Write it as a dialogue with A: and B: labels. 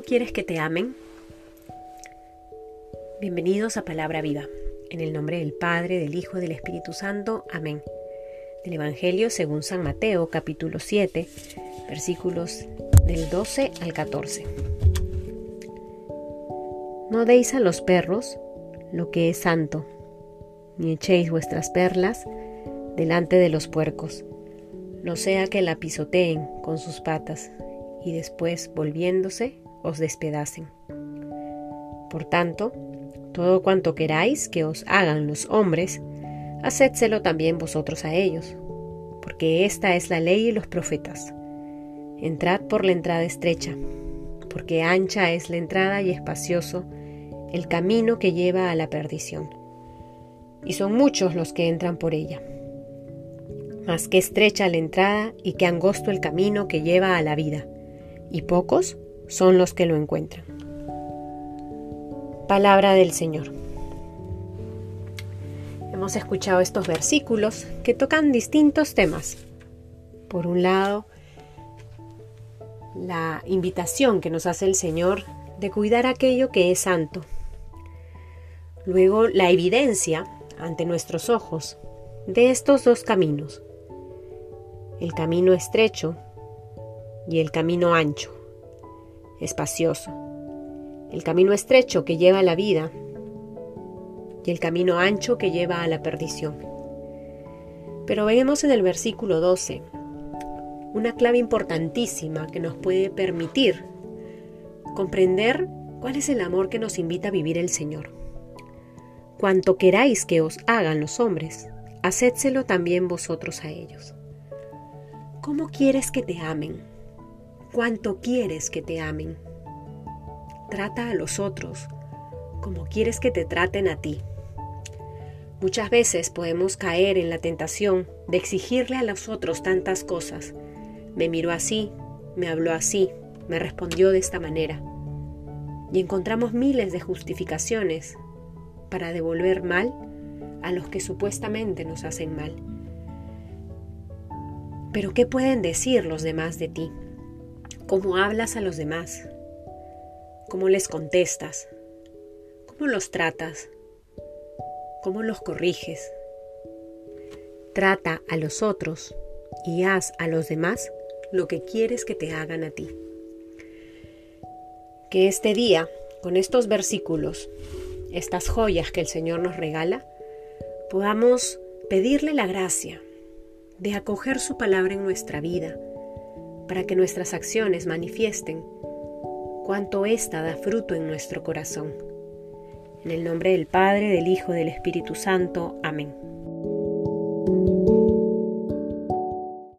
A: quieres que te amen? Bienvenidos a Palabra Viva, en el nombre del Padre, del Hijo y del Espíritu Santo. Amén. Del Evangelio según San Mateo, capítulo 7, versículos del 12 al 14. No deis a los perros lo que es santo, ni echéis vuestras perlas delante de los puercos, no sea que la pisoteen con sus patas y después, volviéndose, os despedacen. Por tanto, todo cuanto queráis que os hagan los hombres, hacedselo también vosotros a ellos, porque esta es la ley y los profetas. Entrad por la entrada estrecha, porque ancha es la entrada y espacioso el camino que lleva a la perdición, y son muchos los que entran por ella. Mas que estrecha la entrada y que angosto el camino que lleva a la vida, y pocos son los que lo encuentran. Palabra del Señor. Hemos escuchado estos versículos que tocan distintos temas. Por un lado, la invitación que nos hace el Señor de cuidar aquello que es santo. Luego, la evidencia ante nuestros ojos de estos dos caminos, el camino estrecho y el camino ancho, espacioso, el camino estrecho que lleva a la vida y el camino ancho que lleva a la perdición. Pero vemos en el versículo 12 una clave importantísima que nos puede permitir comprender cuál es el amor que nos invita a vivir el Señor. Cuanto queráis que os hagan los hombres, hacedselo también vosotros a ellos. ¿Cómo quieres que te amen? Cuánto quieres que te amen. Trata a los otros como quieres que te traten a ti. Muchas veces podemos caer en la tentación de exigirle a los otros tantas cosas. Me miró así, me habló así, me respondió de esta manera. Y encontramos miles de justificaciones para devolver mal a los que supuestamente nos hacen mal. Pero ¿qué pueden decir los demás de ti? Cómo hablas a los demás, cómo les contestas, cómo los tratas, cómo los corriges. Trata a los otros y haz a los demás lo que quieres que te hagan a ti. Que este día, con estos versículos, estas joyas que el Señor nos regala, podamos pedirle la gracia de acoger su palabra en nuestra vida, para que nuestras acciones manifiesten cuánto ésta da fruto en nuestro corazón. En el nombre del Padre, del Hijo del Espíritu Santo. Amén.